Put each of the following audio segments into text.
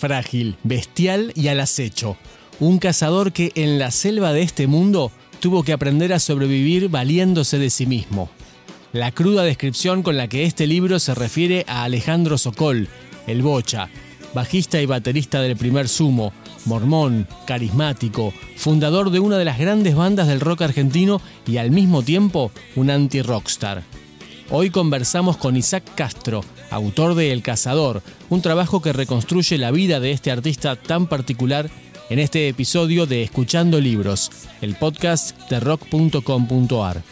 Frágil, bestial y al acecho. Un cazador que en la selva de este mundo tuvo que aprender a sobrevivir valiéndose de sí mismo. La cruda descripción con la que este libro se refiere a Alejandro Sokol, el Bocha, bajista y baterista del primer sumo, mormón, carismático, fundador de una de las grandes bandas del rock argentino y al mismo tiempo un anti-rockstar. Hoy conversamos con Isaac Castro, autor de El Cazador, un trabajo que reconstruye la vida de este artista tan particular en este episodio de Escuchando Libros, el podcast de rock.com.ar.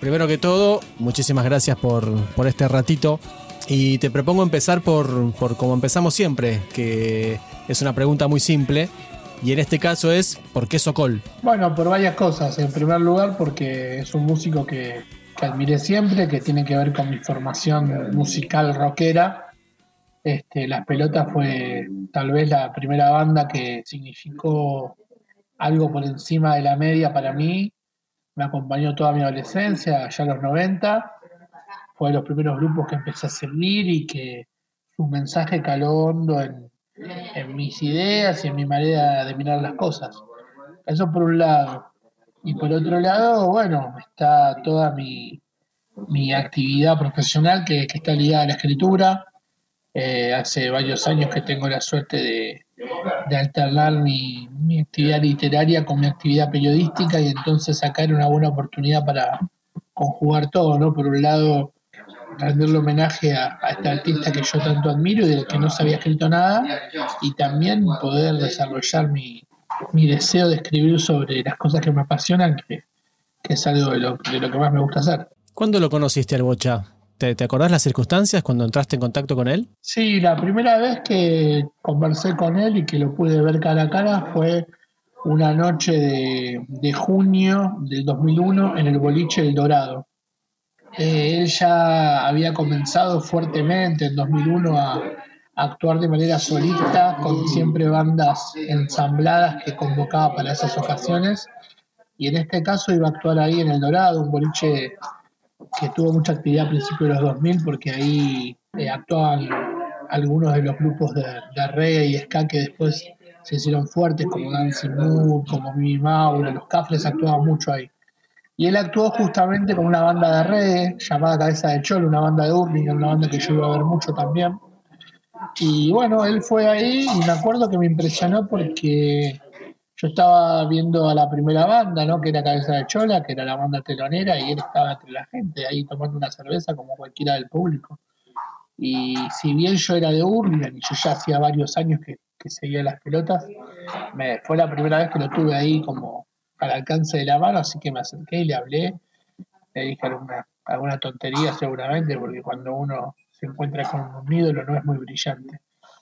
Primero que todo, muchísimas gracias por, por este ratito. Y te propongo empezar por, por como empezamos siempre, que es una pregunta muy simple. Y en este caso es, ¿por qué Sokol? Bueno, por varias cosas. En primer lugar, porque es un músico que, que admiré siempre, que tiene que ver con mi formación musical rockera. Este, Las Pelotas fue tal vez la primera banda que significó algo por encima de la media para mí me acompañó toda mi adolescencia, allá a los 90. Fue de los primeros grupos que empecé a seguir y que su mensaje caló hondo en, mis ideas y en mi manera de mirar las cosas. Eso por un lado. Y por otro lado, bueno, está toda mi, actividad profesional que, está ligada a la escritura. Eh, hace varios años que tengo la suerte de, alternar mi, actividad literaria con mi actividad periodística y entonces sacar una buena oportunidad para conjugar todo, ¿no? Por un lado, rendirle homenaje a, este artista que yo tanto admiro y del que no se había escrito nada, y también poder desarrollar mi, deseo de escribir sobre las cosas que me apasionan, que, es algo de lo, de lo que más me gusta hacer. ¿Cuándo lo conociste al Bocha? ¿Te, acordás las circunstancias cuando entraste en contacto con él? Sí, la primera vez que conversé con él y que lo pude ver cara a cara fue una noche de, junio del 2001 en el boliche El Dorado. Eh, él ya había comenzado fuertemente en 2001 a, a actuar de manera solista, con siempre bandas ensambladas que convocaba para esas ocasiones. Y en este caso iba a actuar ahí en El Dorado, un boliche que tuvo mucha actividad a principios de los 2000 porque ahí eh, actuaban algunos de los grupos de, de, y ska que después se hicieron fuertes, como Dancing Mood, como Mimi Maura, los Cafres actuaban mucho ahí. Y él actuó justamente con una banda de reggae llamada Cabeza de Cholo, una banda de Urling, una banda que yo iba a ver mucho también. Y bueno, él fue ahí y me acuerdo que me impresionó porque yo estaba viendo a la primera banda, ¿no? Que era Cabeza de Chola, que era la banda telonera, y él estaba entre la gente ahí tomando una cerveza como cualquiera del público. Y si bien yo era de Urban y yo ya hacía varios años que, seguía las pelotas, me, fue la primera vez que lo tuve ahí como al alcance de la mano, así que me acerqué y le hablé. Le dije alguna, alguna tontería seguramente, porque cuando uno se encuentra con un ídolo no es muy brillante.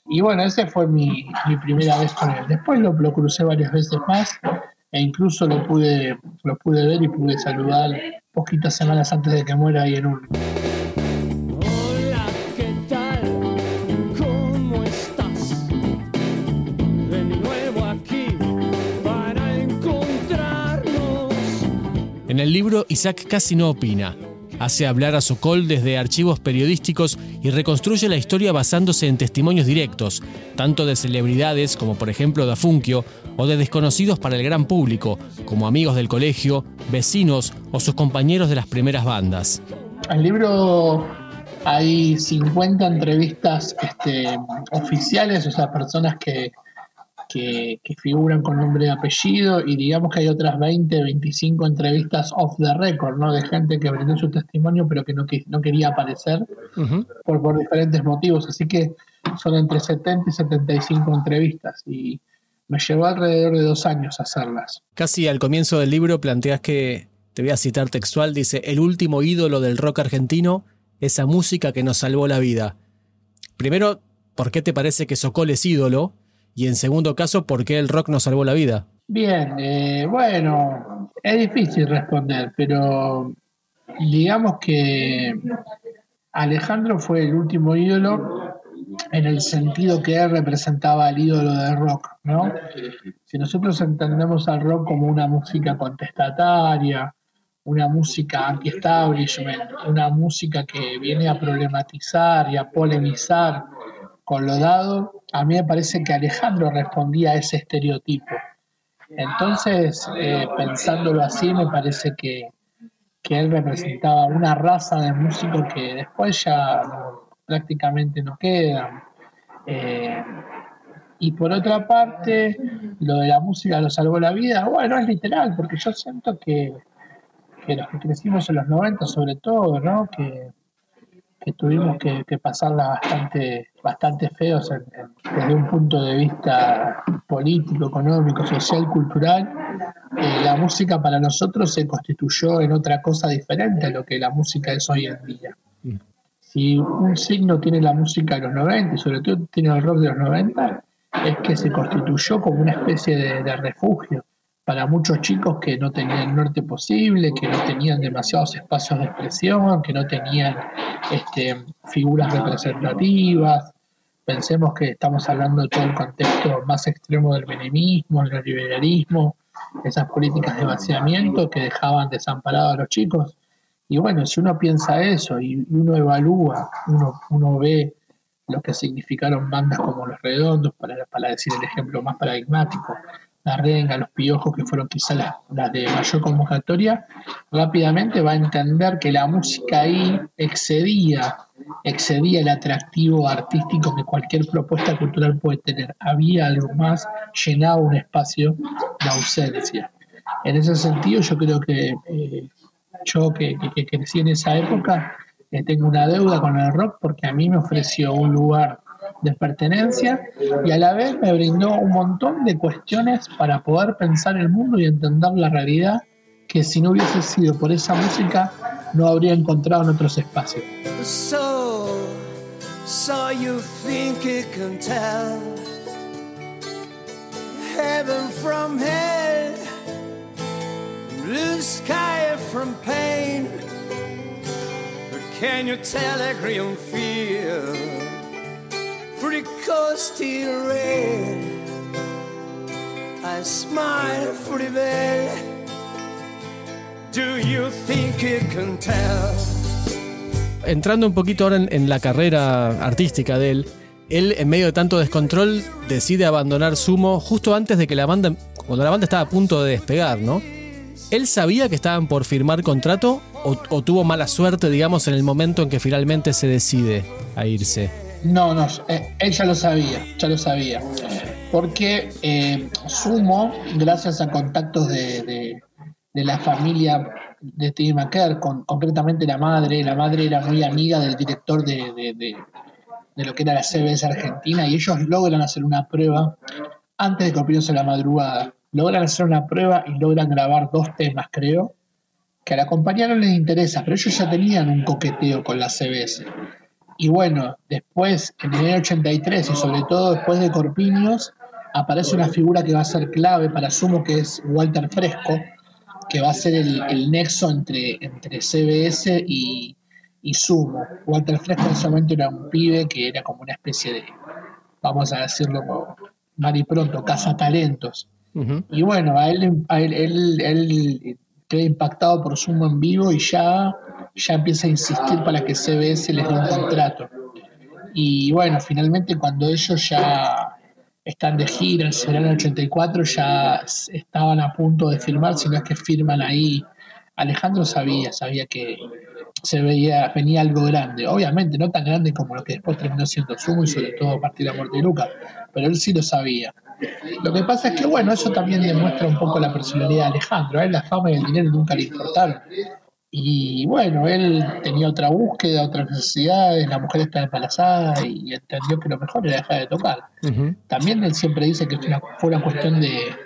Y bueno, esa fue mi, primera vez con él. Después lo, lo, crucé varias veces más e incluso lo pude, lo pude ver y pude saludar poquitas semanas antes de que muera ahí en un... En el libro Isaac casi no opina, Hace hablar a Sokol desde archivos periodísticos y reconstruye la historia basándose en testimonios directos, tanto de celebridades como por ejemplo Da Funkio, o de desconocidos para el gran público, como amigos del colegio, vecinos o sus compañeros de las primeras bandas. El libro hay 50 entrevistas este, oficiales, o sea, personas que, que, figuran con nombre y apellido y digamos que hay otras 20, 25 entrevistas off the record, ¿no? De gente que brindó su testimonio pero que no, que, no quería aparecer por, por diferentes motivos. Así que son entre 70 y 75 entrevistas y me llevó alrededor de dos años hacerlas. Casi al comienzo del libro planteas que, te voy a citar textual, dice, el último ídolo del rock argentino, esa música que nos salvó la vida. Primero, ¿por qué te parece que Sokol es ídolo? Y en segundo caso, ¿por qué el rock nos salvó la vida? Bien, eh, bueno, es difícil responder, pero digamos que Alejandro fue el último ídolo en el sentido que él representaba al ídolo del rock, ¿no? Si nosotros entendemos al rock como una música contestataria, una música anti-establishment, una música que viene a problematizar y a polemizar con lo dado, a mí me parece que Alejandro respondía a ese estereotipo. Entonces, eh, pensándolo así, me parece que, que, él representaba una raza de músicos que después ya prácticamente no quedan. Eh, y por otra parte, lo de la música lo salvó la vida, bueno, es literal, porque yo siento que, que los que crecimos en los 90 sobre todo, ¿no? Que, que tuvimos que, pasarla bastante, bastante feos desde un punto de vista político, económico, social, cultural, eh, la música para nosotros se constituyó en otra cosa diferente a lo que la música es hoy en día. Mm. Si un signo tiene la música de los 90 y sobre todo tiene el rock de los 90, es que se constituyó como una especie de refugio para muchos chicos que no tenían norte posible, que no tenían demasiados espacios de expresión, que no tenían este, figuras representativas. Pensemos que estamos hablando de todo el contexto más extremo del menemismo, el neoliberalismo, esas políticas de vaciamiento que dejaban desamparados a los chicos. Y bueno, si uno piensa eso y uno evalúa, uno, uno ve lo que significaron bandas como Los Redondos, para, para decir el ejemplo más paradigmático, la renga, los piojos, que fueron quizás las, de mayor convocatoria, rápidamente va a entender que la música ahí excedía, excedía el atractivo artístico que cualquier propuesta cultural puede tener. Había algo más, llenaba un espacio de ausencia. En ese sentido, yo creo que eh, yo que, crecí en esa época, eh, tengo una deuda con el rock porque a mí me ofreció un lugar de y a la vez me brindó un montón de cuestiones para poder pensar el mundo y entender la realidad que si no hubiese sido por esa música no habría encontrado en otros espacios. Heaven from hell, blue sky from pain, can you tell Entrando un poquito ahora en, la carrera artística de él, él en medio de tanto descontrol decide abandonar Sumo justo antes de que la banda, cuando la banda estaba a punto de despegar, ¿no? ¿Él sabía que estaban por firmar contrato o tuvo mala suerte, digamos, en el momento en que finalmente se decide a irse? No, no, eh, él ya lo sabía, ya lo sabía. Porque eh, Sumo, gracias a contactos de, la familia de Steve McKer, con, concretamente la madre, la madre era muy amiga del director de, de, lo que era la CBS Argentina, y ellos logran hacer una prueba antes de que opiniose la madrugada. Logran hacer una prueba y logran grabar dos temas, creo, que a la compañía no les interesa, pero ellos ya tenían un coqueteo con la CBS. Y bueno, después, en el año 83 y sobre todo después de Corpiños, aparece una figura que va a ser clave para Sumo, que es Walter Fresco, que va a ser el, nexo entre, entre CBS y, Sumo. Walter Fresco en ese momento era un pibe que era como una especie de, vamos a decirlo mal y pronto, cazatalentos. Y bueno, a él, a él, él, él queda impactado por Sumo en vivo y ya ya empieza a insistir para que CBS les dé un contrato. Y bueno, finalmente cuando ellos ya están de gira, en verano 84, ya estaban a punto de firmar, si no es que firman ahí. Alejandro sabía, sabía que se veía, venía algo grande. Obviamente, no tan grande como lo que después terminó siendo Sumo y sobre todo a partir de la muerte de Lucas, pero él sí lo sabía. Lo que pasa es que, bueno, eso también demuestra un poco la personalidad de Alejandro. A él la fama y el dinero nunca le importaron. Y bueno, él tenía otra búsqueda, otras necesidades, la mujer está embarazada y entendió que lo mejor era dejar de tocar. También él siempre dice que fue una cuestión de,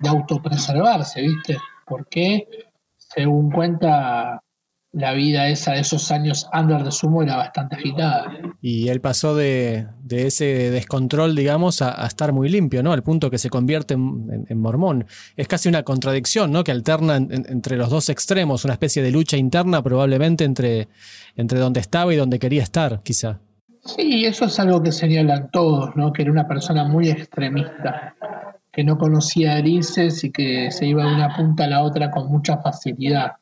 de autopreservarse, ¿viste? Porque, según cuenta, la vida esa de esos años under de sumo era bastante agitada. Y él pasó de, ese descontrol, digamos, a, estar muy limpio, ¿no? Al punto que se convierte en, mormón. Es casi una contradicción, ¿no? Que alterna entre los dos extremos, una especie de lucha interna probablemente entre, entre donde estaba y donde quería estar, quizá. Sí, eso es algo que señalan todos, ¿no? Que era una persona muy extremista, que no conocía grises y que se iba de una punta a la otra con mucha facilidad.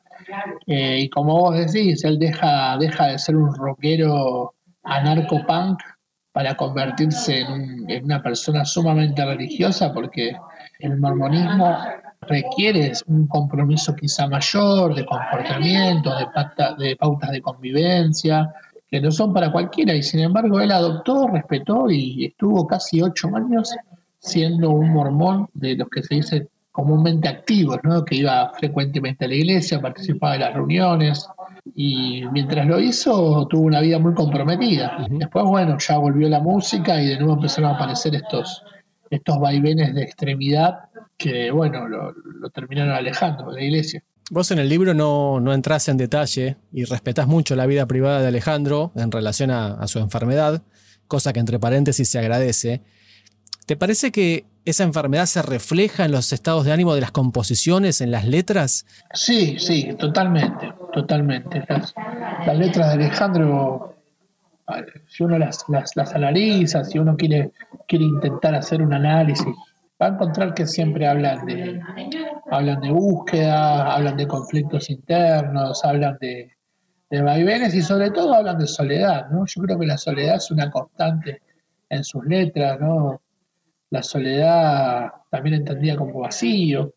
Eh, y como vos decís, él deja, deja de ser un rockero anarco-punk para convertirse en, una persona sumamente religiosa, porque el mormonismo requiere un compromiso quizá mayor de comportamiento, de, de pautas de convivencia, que no son para cualquiera, y sin embargo él adoptó, respetó y estuvo casi ocho años siendo un mormón de los que se dice comúnmente activos, ¿no? que iba frecuentemente a la iglesia, participaba de las reuniones y mientras lo hizo tuvo una vida muy comprometida. Después, bueno, ya volvió la música y de nuevo empezaron a aparecer estos, estos vaivenes de extremidad que, bueno, lo, terminaron alejando de la iglesia. Vos en el libro no, no entras en detalle y respetás mucho la vida privada de Alejandro en relación a su enfermedad, cosa que entre paréntesis se agradece. ¿Te parece que esa enfermedad se refleja en los estados de ánimo de las composiciones, en las letras? Sí, sí, totalmente, totalmente. Las, letras de Alejandro, si uno las, las, analiza, si uno quiere, quiere intentar hacer un análisis, va a encontrar que siempre hablan de, hablan de búsqueda, hablan de conflictos internos, hablan de, de vaivenes y sobre todo hablan de soledad, ¿no? Yo creo que la soledad es una constante en sus letras, ¿no? La soledad también entendida como vacío.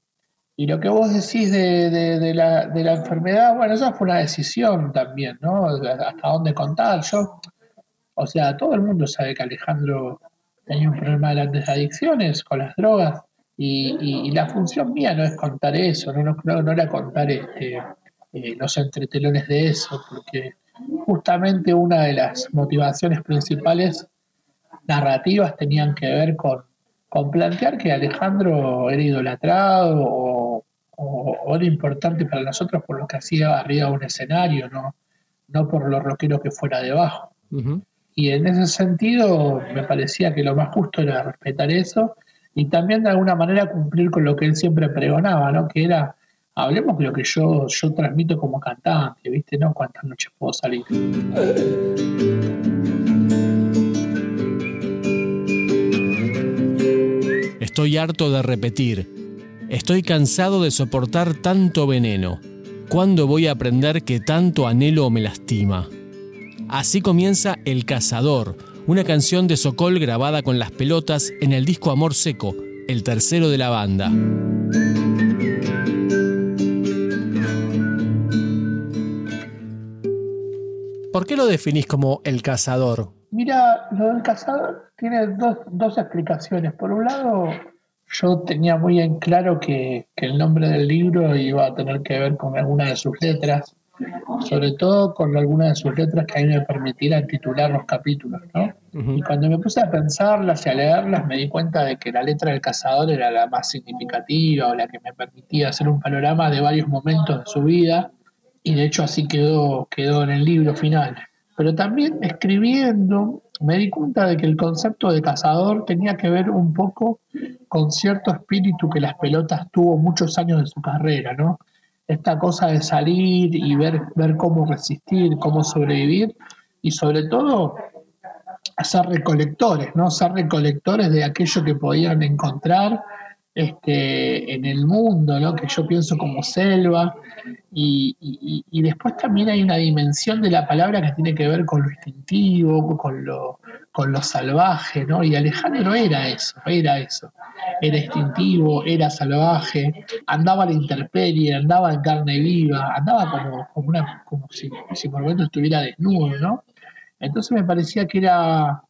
Y lo que vos decís de, la, enfermedad, bueno, eso fue una decisión también, ¿no? Hasta dónde contar. Yo, o sea, todo el mundo sabe que Alejandro tenía un problema de las adicciones con las drogas. Y, la función mía no es contar eso, no, no, no era contar este, eh, los entretelones de eso, porque justamente una de las motivaciones principales narrativas tenían que ver con con plantear que Alejandro era idolatrado o, era importante para nosotros por lo que hacía arriba de un escenario, no, no por lo rockero que fuera debajo. Y en ese sentido me parecía que lo más justo era respetar eso y también de alguna manera cumplir con lo que él siempre pregonaba, ¿no? que era hablemos de lo que yo, yo transmito como cantante, ¿viste? ¿No? ¿Cuántas noches puedo salir? Estoy harto de repetir. Estoy cansado de soportar tanto veneno. ¿Cuándo voy a aprender que tanto anhelo me lastima? Así comienza El Cazador, una canción de Sokol grabada con las pelotas en el disco Amor Seco, el tercero de la banda. ¿Por qué lo definís como El Cazador? Mira, lo del cazador tiene dos, dos explicaciones. Por un lado, yo tenía muy en claro que, el nombre del libro iba a tener que ver con alguna de sus letras, sobre todo con alguna de sus letras que a mí me permitieran titular los capítulos, ¿no? Y cuando me puse a pensarlas y a leerlas, me di cuenta de que la letra del cazador era la más significativa o la que me permitía hacer un panorama de varios momentos de su vida, y de hecho así quedó, quedó en el libro final. Pero también escribiendo me di cuenta de que el concepto de cazador tenía que ver un poco con cierto espíritu que las pelotas tuvo muchos años de su carrera, ¿no? Esta cosa de salir y ver, ver cómo resistir, cómo sobrevivir y sobre todo ser recolectores, ¿no? Ser recolectores de aquello que podían encontrar este, en el mundo, ¿no? que yo pienso como selva, y, después también hay una dimensión de la palabra que tiene que ver con lo instintivo, con lo, con lo salvaje, ¿no? y Alejandro era eso, era eso, era instintivo, era salvaje, andaba a la intemperie, andaba en carne viva, andaba como, como, una, como si, si por momento estuviera desnudo, ¿no? Entonces me parecía que era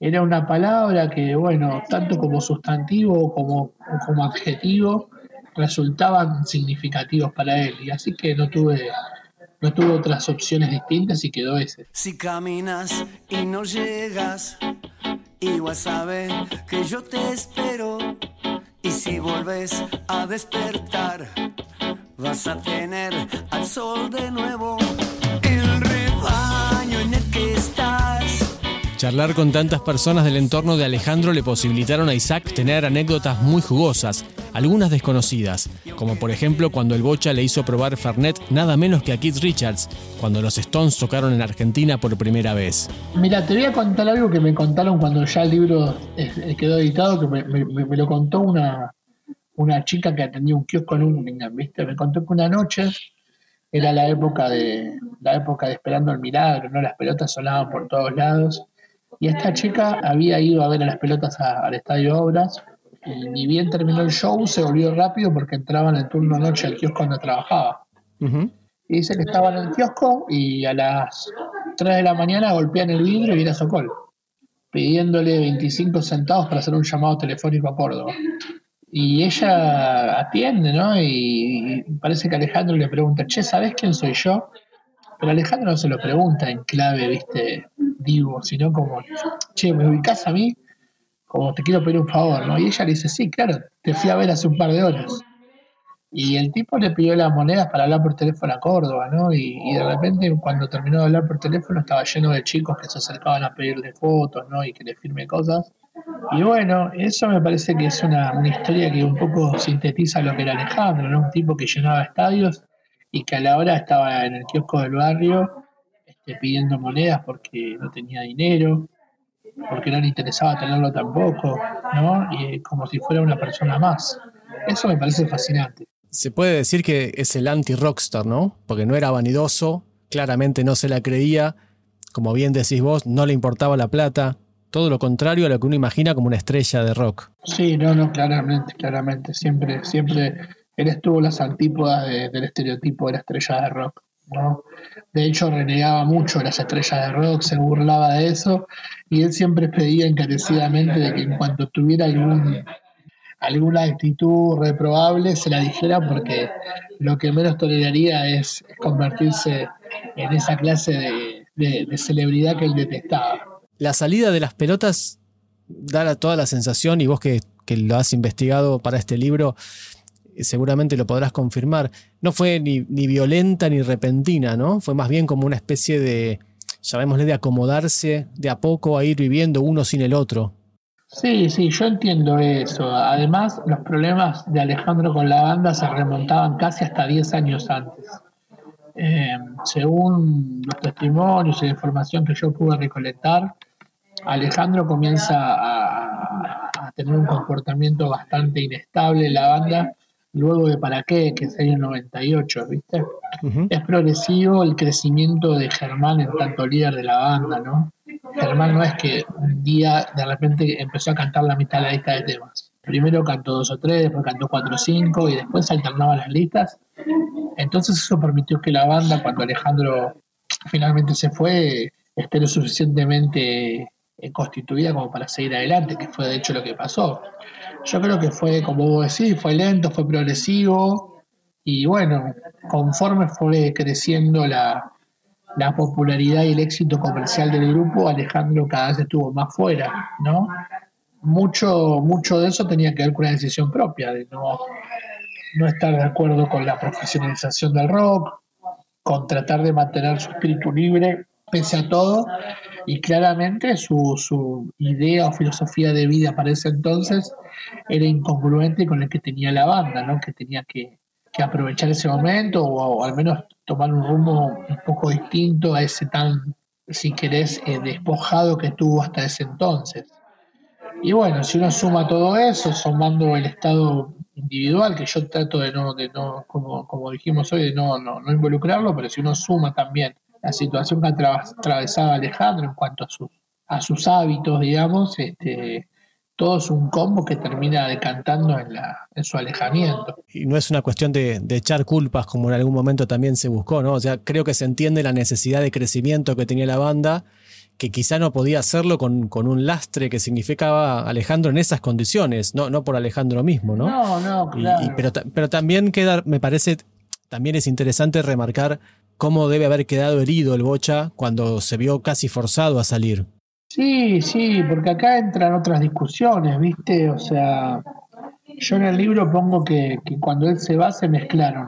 era una palabra que, bueno, tanto como sustantivo como, como adjetivo, resultaban significativos para él. Y así que no tuve, no tuve otras opciones distintas y quedó ese. Si caminas y no llegas, igual sabes que yo te espero. Y si vuelves a despertar, vas a tener al sol de nuevo. Charlar con tantas personas del entorno de Alejandro le posibilitaron a Isaac tener anécdotas muy jugosas, algunas desconocidas, como por ejemplo cuando el Bocha le hizo probar Fernet nada menos que a Keith Richards, cuando los Stones tocaron en Argentina por primera vez. Mira, te voy a contar algo que me contaron cuando ya el libro quedó editado, que me, lo contó una, una chica que atendía un kiosco en un ¿viste? Me contó que una noche era la época de la época de esperando el milagro, ¿no? Las pelotas sonaban por todos lados. Y esta chica había ido a ver a las pelotas al Estadio Obras y ni bien terminó el show se volvió rápido porque entraba en el turno noche al kiosco donde trabajaba. Y dice que estaba en el kiosco y a las 3 de la mañana golpean el vidrio y era Socol, pidiéndole 25 centavos para hacer un llamado telefónico a Córdoba. Y ella atiende, ¿no? Y parece que Alejandro le pregunta, che, ¿sabes quién soy yo? Pero Alejandro no se lo pregunta en clave, viste, digo, sino como, che, ¿me ubicás a mí? Como te quiero pedir un favor, ¿no? Y ella le dice, sí, claro, te fui a ver hace un par de horas. Y el tipo le pidió las monedas para hablar por teléfono a Córdoba, ¿no? Y, y, de repente, cuando terminó de hablar por teléfono, estaba lleno de chicos que se acercaban a pedirle fotos, ¿no? Y que le firme cosas. Y bueno, eso me parece que es una, historia que un poco sintetiza lo que era Alejandro, ¿no? Un tipo que llenaba estadios y que a la hora estaba en el kiosco del barrio este, pidiendo monedas porque no tenía dinero, porque no le interesaba tenerlo tampoco, ¿no? Y como si fuera una persona más. Eso me parece fascinante. Se puede decir que es el anti-rockstar, ¿no? Porque no era vanidoso, claramente no se la creía, como bien decís vos, no le importaba la plata, todo lo contrario a lo que uno imagina como una estrella de rock. Sí, no, no, claramente, claramente. Siempre, siempre él estuvo las antípodas del estereotipo de la estrella de rock. De hecho, renegaba mucho de las estrellas de rock, se burlaba de eso, y él siempre pedía encarecidamente de que en cuanto tuviera alguna actitud reprobable, se la dijera porque lo que menos toleraría es, convertirse en esa clase de celebridad que él detestaba. La salida de las pelotas da toda la sensación, y vos que, lo has investigado para este libro, seguramente lo podrás confirmar, no fue ni, violenta ni repentina, ¿no? Fue más bien como una especie de, llamémosle, de acomodarse de a poco a ir viviendo uno sin el otro. Sí, sí, yo entiendo eso. Además, los problemas de Alejandro con la banda se remontaban casi hasta 10 años antes. Eh, según los testimonios y la información que yo pude recolectar, Alejandro comienza a, tener un comportamiento bastante inestable en la banda luego de Para qué, que es el año 98, ¿viste? Es progresivo el crecimiento de Germán en tanto líder de la banda, ¿no? Germán no es que un día de repente empezó a cantar la mitad de la lista de temas. Primero cantó dos o tres, después cantó cuatro o cinco y después alternaba las listas. Entonces eso permitió que la banda, cuando Alejandro finalmente se fue, esté lo suficientemente eh, constituida como para seguir adelante, que fue de hecho lo que pasó. Yo creo que fue, como vos decís, fue lento, fue progresivo y bueno, conforme fue creciendo la, la popularidad y el éxito comercial del grupo, Alejandro cada vez estuvo más fuera, ¿no? Mucho, mucho de eso tenía que ver con una decisión propia, de no, no estar de acuerdo con la profesionalización del rock, con tratar de mantener su espíritu libre pese a todo, y claramente su, su idea o filosofía de vida para ese entonces era incongruente con el que tenía la banda, ¿no? que tenía que, aprovechar ese momento o, al menos tomar un rumbo un poco distinto a ese tan, si querés, eh, despojado que tuvo hasta ese entonces. Y bueno, si uno suma todo eso, sumando el estado individual, que yo trato de no, de no como, como dijimos hoy, de no, no, no involucrarlo, pero si uno suma también la situación que atravesaba Alejandro en cuanto a sus, a sus hábitos, digamos, este, todo es un combo que termina decantando en, la, en su alejamiento. Y no es una cuestión de, echar culpas como en algún momento también se buscó, ¿no? O sea, creo que se entiende la necesidad de crecimiento que tenía la banda, que quizá no podía hacerlo con, un lastre que significaba Alejandro en esas condiciones, no, no por Alejandro mismo, ¿no? No, no, claro. pero, pero también queda, me parece, también es interesante remarcar cómo debe haber quedado herido el Bocha cuando se vio casi forzado a salir. Sí, sí, porque acá entran otras discusiones, ¿viste? O sea, yo en el libro pongo que, cuando él se va se mezclaron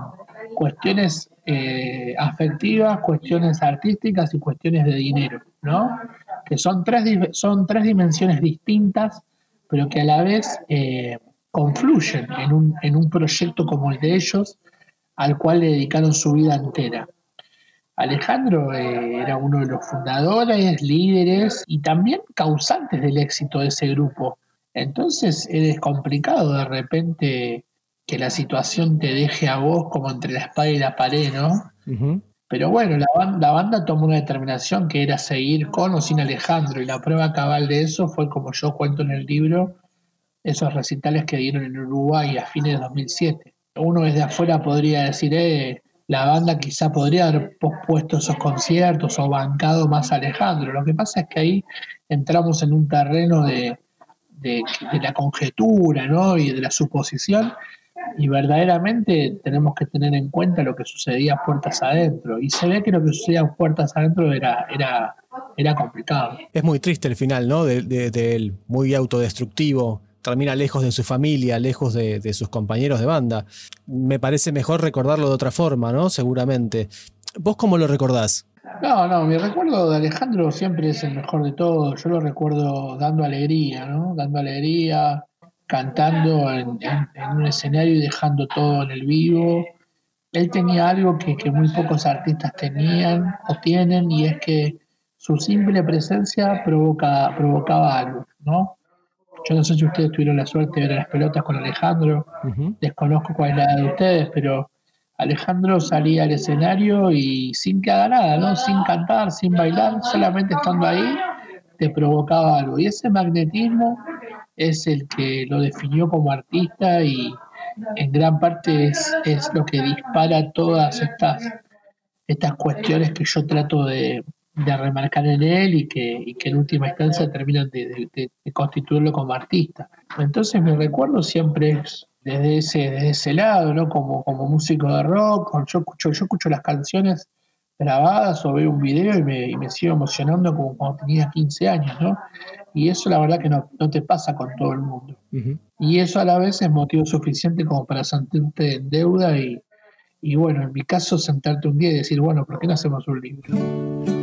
cuestiones eh, afectivas, cuestiones artísticas y cuestiones de dinero, ¿no? que son tres, son tres dimensiones distintas, pero que a la vez eh, confluyen en un, en un proyecto como el de ellos, al cual le dedicaron su vida entera. Alejandro eh, era uno de los fundadores, líderes y también causantes del éxito de ese grupo. Entonces es complicado de repente que la situación te deje a vos como entre la espada y la pared, ¿no? Pero bueno, la banda, la banda tomó una determinación que era seguir con o sin Alejandro y la prueba cabal de eso fue como yo cuento en el libro, esos recitales que dieron en Uruguay a fines de 2007. Uno desde afuera podría decir, eh, la banda quizá podría haber pospuesto esos conciertos o bancado más Alejandro. Lo que pasa es que ahí entramos en un terreno de, de, la conjetura ¿no? y de la suposición y verdaderamente tenemos que tener en cuenta lo que sucedía puertas adentro. Y se ve que lo que sucedía puertas adentro era, era, era complicado. Es muy triste el final, ¿no? De, de, él, muy autodestructivo. Termina lejos de su familia, lejos de, sus compañeros de banda. Me parece mejor recordarlo de otra forma, ¿no? Seguramente. ¿Vos cómo lo recordás? No, no, mi recuerdo de Alejandro siempre es el mejor de todos. Yo lo recuerdo dando alegría, ¿no? Dando alegría, cantando en, un escenario y dejando todo en el vivo. Él tenía algo que, muy pocos artistas tenían o tienen y es que su simple presencia provoca, provocaba algo, ¿no? Yo no sé si ustedes tuvieron la suerte de ver las pelotas con Alejandro, desconozco cuál es la de ustedes, pero Alejandro salía al escenario y sin que haga nada, ¿no? Sin cantar, sin bailar, solamente estando ahí, te provocaba algo. Y ese magnetismo es el que lo definió como artista y en gran parte es, es lo que dispara todas estas, estas cuestiones que yo trato de, remarcar en él y que, y que en última instancia terminan de, constituirlo como artista. Entonces mi recuerdo siempre es desde ese, desde ese lado, ¿no? Como, como músico de rock, yo escucho, yo escucho las canciones grabadas o veo un video y me, y me sigo emocionando como cuando tenía 15 años, ¿no? Y eso la verdad que no, te pasa con todo el mundo. Y eso a la vez es motivo suficiente como para sentirte en deuda y, y bueno, en mi caso sentarte un día y decir, bueno, ¿por qué no hacemos un libro?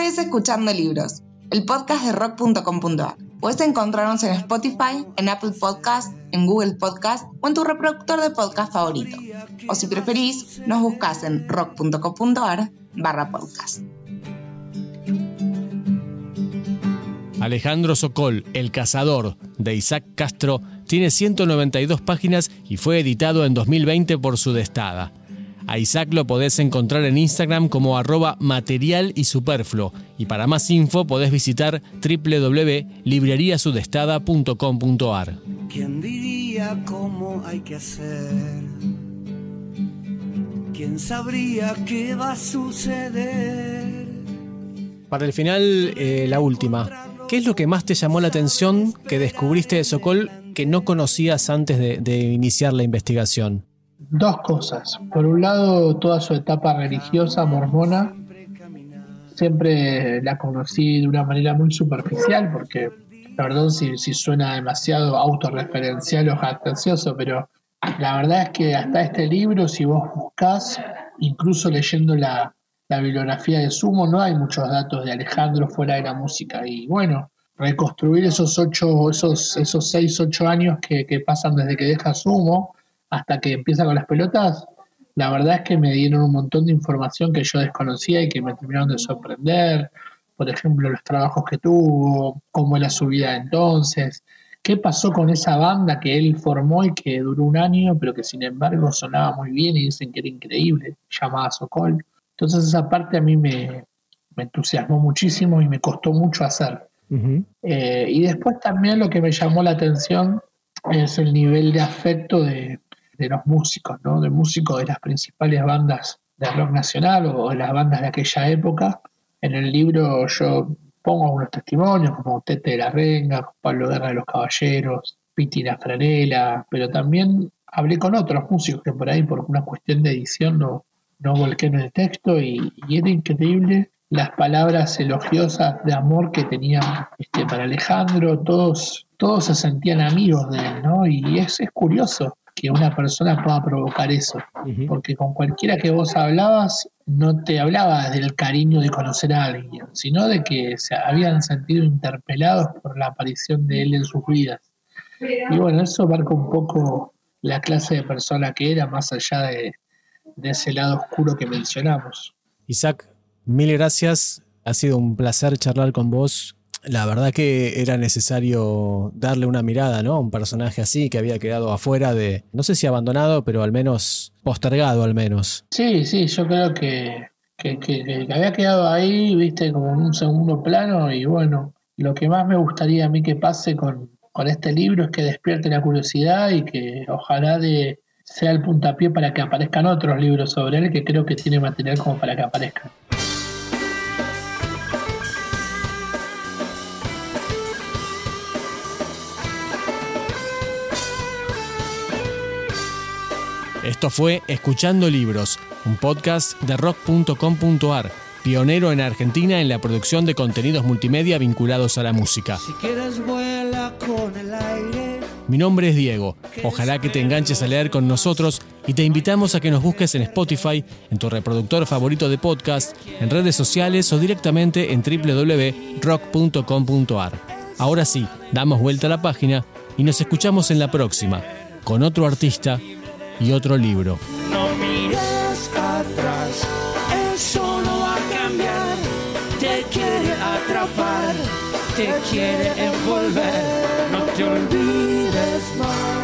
Es Escuchando Libros, el podcast de rock.com.ar. Puedes encontrarnos en Spotify, en Apple Podcast, en Google Podcast o en tu reproductor de podcast favorito. O si preferís, nos buscas en rock.com.ar barra podcast. Alejandro Sokol, El Cazador, de Isaac Castro, tiene 192 páginas y fue editado en 2020 por Sudestada. A Isaac lo podés encontrar en Instagram como arroba material y superfluo. Y para más info podés visitar www.libreriasudestada.com.ar. ¿Quién diría cómo hay que hacer? ¿Quién sabría qué va a suceder? Para el final, eh, la última. ¿Qué es lo que más te llamó la atención que descubriste de Sokol que no conocías antes de iniciar la investigación? Dos cosas. Por un lado, toda su etapa religiosa mormona, siempre la conocí de una manera muy superficial, porque, perdón si, si suena demasiado autorreferencial o jactancioso, pero la verdad es que hasta este libro, si vos buscás, incluso leyendo la, bibliografía de Sumo, no hay muchos datos de Alejandro fuera de la música. Y bueno, reconstruir esos ocho, esos, esos seis, ocho años que pasan desde que deja Sumo, hasta que empieza con las pelotas, la verdad es que me dieron un montón de información que yo desconocía y que me terminaron de sorprender. Por ejemplo, los trabajos que tuvo, cómo era su vida entonces, qué pasó con esa banda que él formó y que duró un año, pero que sin embargo sonaba muy bien y dicen que era increíble, llamada Sokol. Entonces esa parte a mí me, entusiasmó muchísimo y me costó mucho hacer. Eh, y después también lo que me llamó la atención es el nivel de afecto de, de los músicos, ¿no? de músicos de las principales bandas de rock nacional o de las bandas de aquella época. En el libro yo pongo algunos testimonios como Tete de la Renga, Pablo Guerra de los Caballeros, Piti La Franela, pero también hablé con otros músicos que por ahí por una cuestión de edición no, no volqué en el texto y, era increíble las palabras elogiosas de amor que tenían este, para Alejandro, todos, todos se sentían amigos de él, ¿no? Y es, es curioso, que una persona pueda provocar eso. Porque con cualquiera que vos hablabas, no te hablaba del cariño de conocer a alguien, sino de que se habían sentido interpelados por la aparición de él en sus vidas. Y bueno, eso marca un poco la clase de persona que era, más allá de, de ese lado oscuro que mencionamos. Isaac, mil gracias. Ha sido un placer charlar con vos la verdad que era necesario darle una mirada, ¿no? A un personaje así que había quedado afuera de, no sé si abandonado, pero al menos postergado al menos. Sí, sí, yo creo que, que, había quedado ahí, viste, como en un segundo plano y bueno, lo que más me gustaría a mí que pase con, con este libro es que despierte la curiosidad y que ojalá de, sea el puntapié para que aparezcan otros libros sobre él, que creo que tiene material como para que aparezcan. Esto fue Escuchando Libros, un podcast de rock.com.ar, pionero en Argentina en la producción de contenidos multimedia vinculados a la música. Mi nombre es Diego, ojalá que te enganches a leer con nosotros y te invitamos a que nos busques en Spotify, en tu reproductor favorito de podcast, en redes sociales o directamente en www.rock.com.ar. Ahora sí, damos vuelta a la página y nos escuchamos en la próxima, con otro artista y otro libro. No mires atrás, eso no va a cambiar. Te quiere atrapar, te quiere envolver. No te olvides más.